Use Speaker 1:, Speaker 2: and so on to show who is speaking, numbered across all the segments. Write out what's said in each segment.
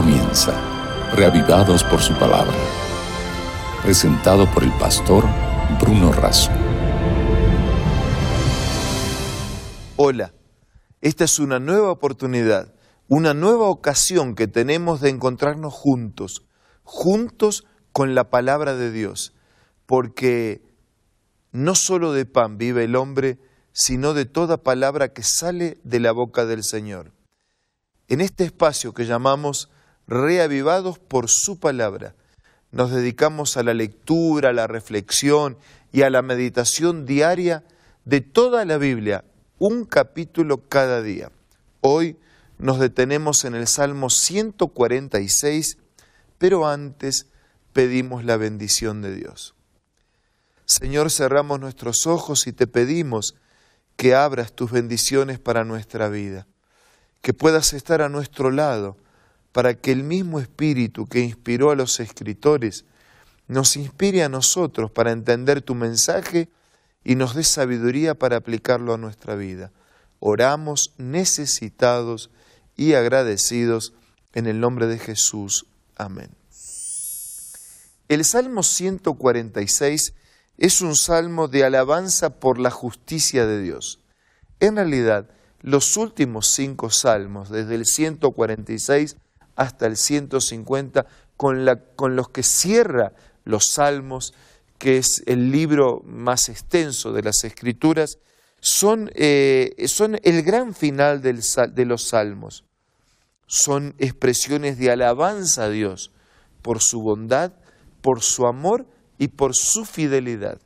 Speaker 1: comienza, reavivados por su palabra. Presentado por el pastor Bruno Razo.
Speaker 2: Hola, esta es una nueva oportunidad, una nueva ocasión que tenemos de encontrarnos juntos, juntos con la palabra de Dios, porque no solo de pan vive el hombre, sino de toda palabra que sale de la boca del Señor. En este espacio que llamamos Reavivados por su palabra, nos dedicamos a la lectura, a la reflexión y a la meditación diaria de toda la Biblia, un capítulo cada día. Hoy nos detenemos en el Salmo 146, pero antes pedimos la bendición de Dios. Señor, cerramos nuestros ojos y te pedimos que abras tus bendiciones para nuestra vida que puedas estar a nuestro lado, para que el mismo Espíritu que inspiró a los escritores nos inspire a nosotros para entender tu mensaje y nos dé sabiduría para aplicarlo a nuestra vida. Oramos necesitados y agradecidos en el nombre de Jesús. Amén. El Salmo 146 es un salmo de alabanza por la justicia de Dios. En realidad, los últimos cinco salmos, desde el 146 hasta el 150, con, con los que cierra los salmos, que es el libro más extenso de las escrituras, son, eh, el gran final de los salmos. Son expresiones de alabanza a Dios por su bondad, por su amor y por su fidelidad.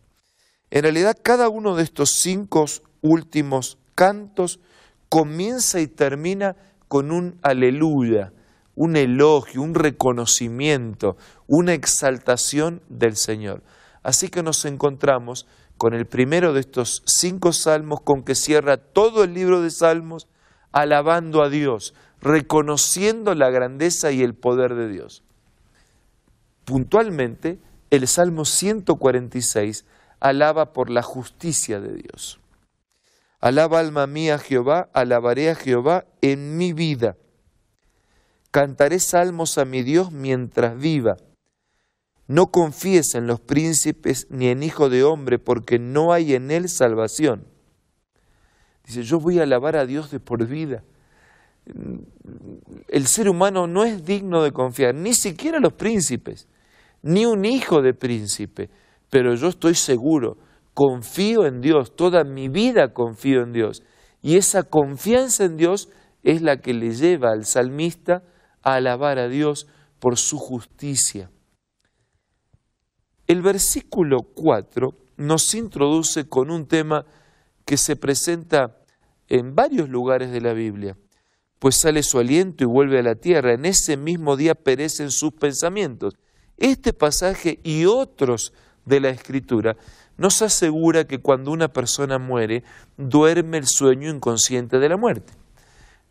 Speaker 2: En realidad, cada uno de estos cinco últimos cantos comienza y termina con un aleluya, un elogio, un reconocimiento, una exaltación del Señor. Así que nos encontramos con el primero de estos cinco salmos con que cierra todo el libro de salmos, alabando a Dios, reconociendo la grandeza y el poder de Dios. Puntualmente, el Salmo 146 alaba por la justicia de Dios. Alaba alma mía Jehová, alabaré a Jehová en mi vida. Cantaré salmos a mi Dios mientras viva. No confíes en los príncipes ni en hijo de hombre, porque no hay en él salvación. Dice, yo voy a alabar a Dios de por vida. El ser humano no es digno de confiar, ni siquiera los príncipes, ni un hijo de príncipe, pero yo estoy seguro confío en Dios, toda mi vida confío en Dios. Y esa confianza en Dios es la que le lleva al salmista alabar a Dios por su justicia. El versículo 4 nos introduce con un tema que se presenta en varios lugares de la Biblia, pues sale su aliento y vuelve a la tierra, en ese mismo día perecen sus pensamientos. Este pasaje y otros de la Escritura nos asegura que cuando una persona muere, duerme el sueño inconsciente de la muerte.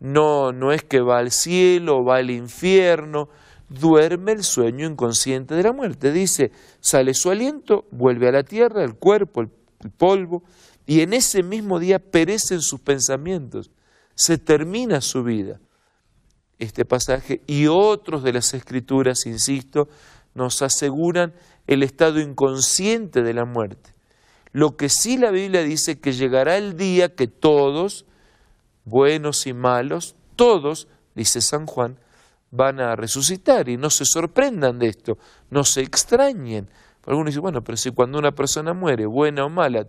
Speaker 2: No, no es que va al cielo, va al infierno, duerme el sueño inconsciente de la muerte. Dice, sale su aliento, vuelve a la tierra, el cuerpo, el, el polvo, y en ese mismo día perecen sus pensamientos, se termina su vida. Este pasaje y otros de las escrituras, insisto, nos aseguran el estado inconsciente de la muerte. Lo que sí la Biblia dice que llegará el día que todos, buenos y malos, todos, dice San Juan, van a resucitar y no se sorprendan de esto, no se extrañen. Algunos dicen, bueno, pero si cuando una persona muere, buena o mala,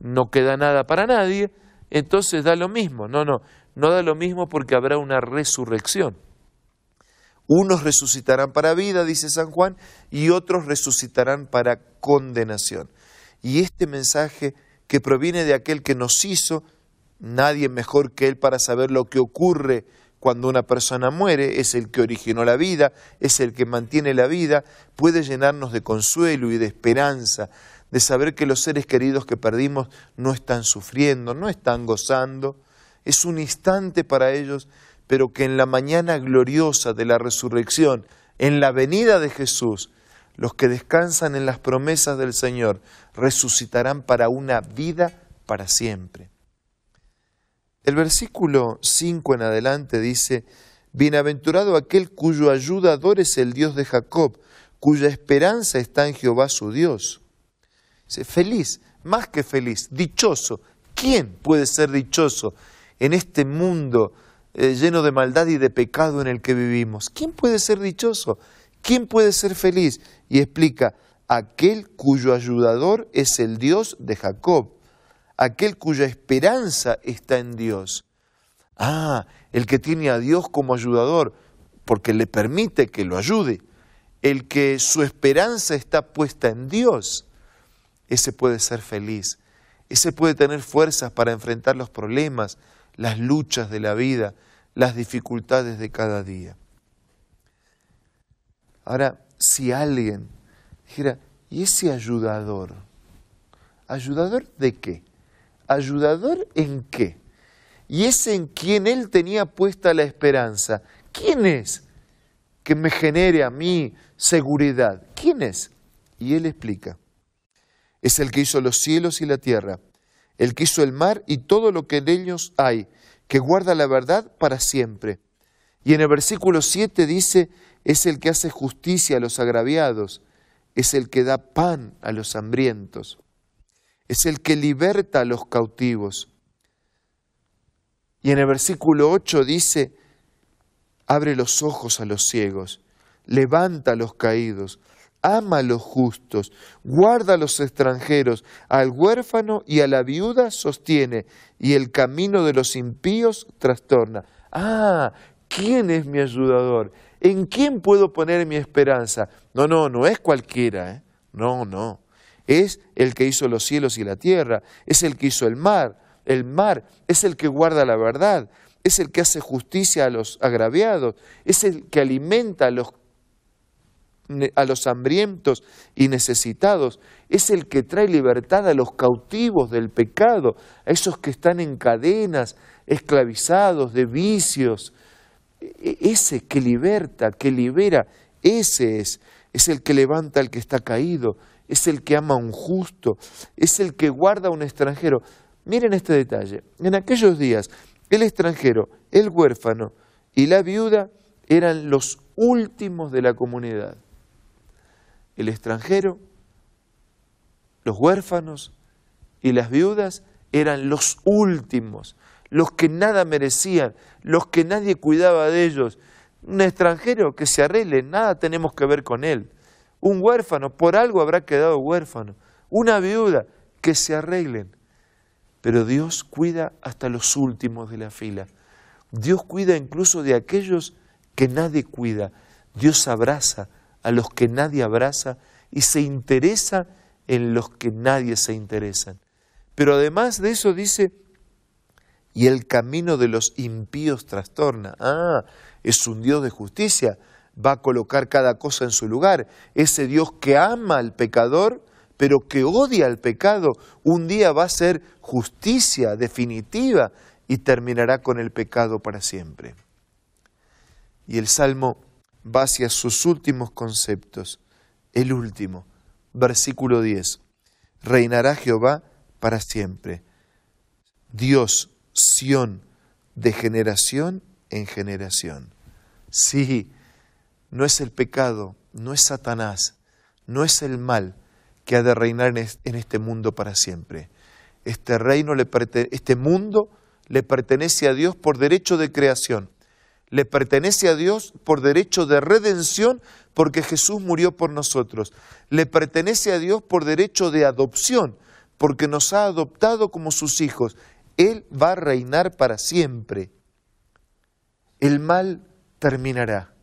Speaker 2: no queda nada para nadie, entonces da lo mismo. No, no, no da lo mismo porque habrá una resurrección. Unos resucitarán para vida, dice San Juan, y otros resucitarán para condenación. Y este mensaje que proviene de aquel que nos hizo, nadie mejor que Él para saber lo que ocurre cuando una persona muere, es el que originó la vida, es el que mantiene la vida, puede llenarnos de consuelo y de esperanza, de saber que los seres queridos que perdimos no están sufriendo, no están gozando, es un instante para ellos, pero que en la mañana gloriosa de la resurrección, en la venida de Jesús, los que descansan en las promesas del Señor resucitarán para una vida para siempre. El versículo 5 en adelante dice, Bienaventurado aquel cuyo ayudador es el Dios de Jacob, cuya esperanza está en Jehová su Dios. Dice, feliz, más que feliz, dichoso. ¿Quién puede ser dichoso en este mundo eh, lleno de maldad y de pecado en el que vivimos? ¿Quién puede ser dichoso? ¿Quién puede ser feliz? Y explica, aquel cuyo ayudador es el Dios de Jacob, aquel cuya esperanza está en Dios. Ah, el que tiene a Dios como ayudador, porque le permite que lo ayude, el que su esperanza está puesta en Dios, ese puede ser feliz, ese puede tener fuerzas para enfrentar los problemas, las luchas de la vida, las dificultades de cada día. Ahora, si alguien dijera, ¿y ese ayudador? ¿Ayudador de qué? ¿Ayudador en qué? y es en quien él tenía puesta la esperanza. ¿Quién es que me genere a mí seguridad? ¿Quién es? Y él explica. Es el que hizo los cielos y la tierra, el que hizo el mar y todo lo que en ellos hay, que guarda la verdad para siempre. Y en el versículo 7 dice, es el que hace justicia a los agraviados, es el que da pan a los hambrientos, es el que liberta a los cautivos y en el versículo 8 dice, abre los ojos a los ciegos, levanta a los caídos, ama a los justos, guarda a los extranjeros, al huérfano y a la viuda sostiene, y el camino de los impíos trastorna. Ah, ¿quién es mi ayudador? ¿En quién puedo poner mi esperanza? No, no, no es cualquiera, ¿eh? no, no. Es el que hizo los cielos y la tierra, es el que hizo el mar, el mar, es el que guarda la verdad, es el que hace justicia a los agraviados, es el que alimenta a los, a los hambrientos y necesitados, es el que trae libertad a los cautivos del pecado, a esos que están en cadenas, esclavizados de vicios. E, ese que liberta, que libera, ese es, es el que levanta al que está caído, es el que ama a un justo, es el que guarda a un extranjero. Miren este detalle. En aquellos días, el extranjero, el huérfano y la viuda eran los últimos de la comunidad. El extranjero, los huérfanos y las viudas eran los últimos, los que nada merecían, los que nadie cuidaba de ellos. Un extranjero que se arregle, nada tenemos que ver con él. Un huérfano, por algo habrá quedado huérfano. Una viuda, que se arreglen. Pero Dios cuida hasta los últimos de la fila. Dios cuida incluso de aquellos que nadie cuida. Dios abraza a los que nadie abraza y se interesa en los que nadie se interesan. Pero además de eso dice, y el camino de los impíos trastorna. Ah, es un Dios de justicia, va a colocar cada cosa en su lugar. Ese Dios que ama al pecador pero que odia el pecado, un día va a ser justicia definitiva y terminará con el pecado para siempre. Y el Salmo va hacia sus últimos conceptos. El último, versículo 10. Reinará Jehová para siempre. Dios, Sión, de generación en generación. Sí, no es el pecado, no es Satanás, no es el mal, que ha de reinar en este mundo para siempre. Este reino, este mundo le pertenece a Dios por derecho de creación, le pertenece a Dios por derecho de redención porque Jesús murió por nosotros, le pertenece a Dios por derecho de adopción porque nos ha adoptado como sus hijos. Él va a reinar para siempre. El mal terminará.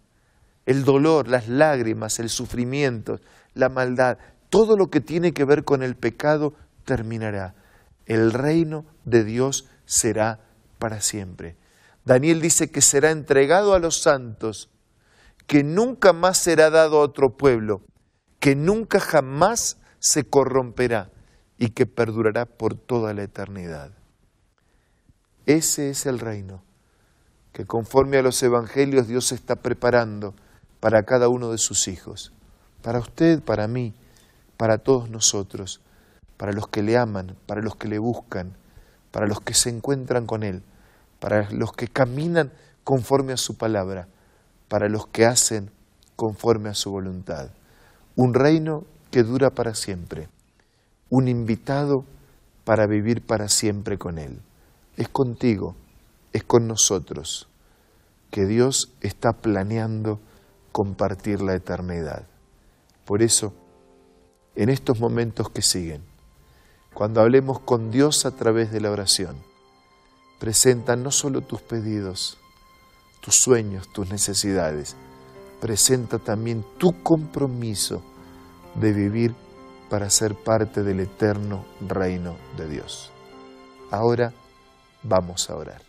Speaker 2: El dolor, las lágrimas, el sufrimiento, la maldad, todo lo que tiene que ver con el pecado terminará. El reino de Dios será para siempre. Daniel dice que será entregado a los santos, que nunca más será dado a otro pueblo, que nunca jamás se corromperá y que perdurará por toda la eternidad. Ese es el reino que conforme a los evangelios Dios está preparando para cada uno de sus hijos, para usted, para mí, para todos nosotros, para los que le aman, para los que le buscan, para los que se encuentran con Él, para los que caminan conforme a su palabra, para los que hacen conforme a su voluntad. Un reino que dura para siempre, un invitado para vivir para siempre con Él. Es contigo, es con nosotros que Dios está planeando compartir la eternidad. Por eso, en estos momentos que siguen, cuando hablemos con Dios a través de la oración, presenta no solo tus pedidos, tus sueños, tus necesidades, presenta también tu compromiso de vivir para ser parte del eterno reino de Dios. Ahora vamos a orar.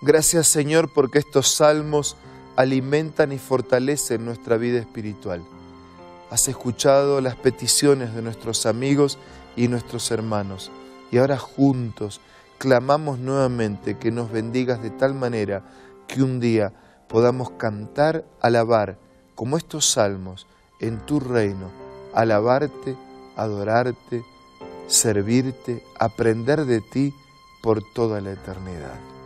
Speaker 2: Gracias Señor porque estos salmos alimentan y fortalecen nuestra vida espiritual. Has escuchado las peticiones de nuestros amigos y nuestros hermanos y ahora juntos clamamos nuevamente que nos bendigas de tal manera que un día podamos cantar, alabar, como estos salmos, en tu reino, alabarte, adorarte, servirte, aprender de ti por toda la eternidad.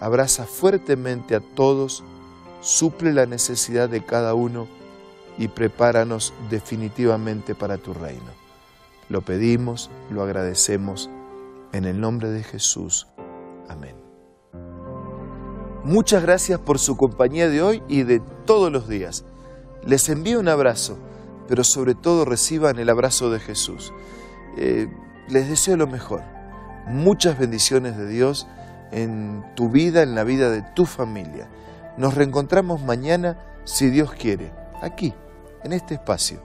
Speaker 2: Abraza fuertemente a todos suple la necesidad de cada uno y prepáranos definitivamente para tu reino. Lo pedimos, lo agradecemos, en el nombre de Jesús. Amén. Muchas gracias por su compañía de hoy y de todos los días. Les envío un abrazo, pero sobre todo reciban el abrazo de Jesús. Eh, les deseo lo mejor. Muchas bendiciones de Dios en tu vida, en la vida de tu familia. Nos reencontramos mañana, si Dios quiere, aquí, en este espacio,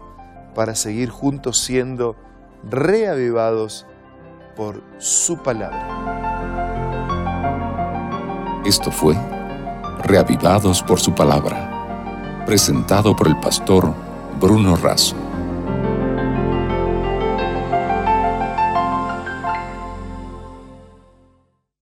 Speaker 2: para seguir juntos siendo reavivados por su palabra.
Speaker 1: Esto fue Reavivados por su palabra, presentado por el pastor Bruno Razo.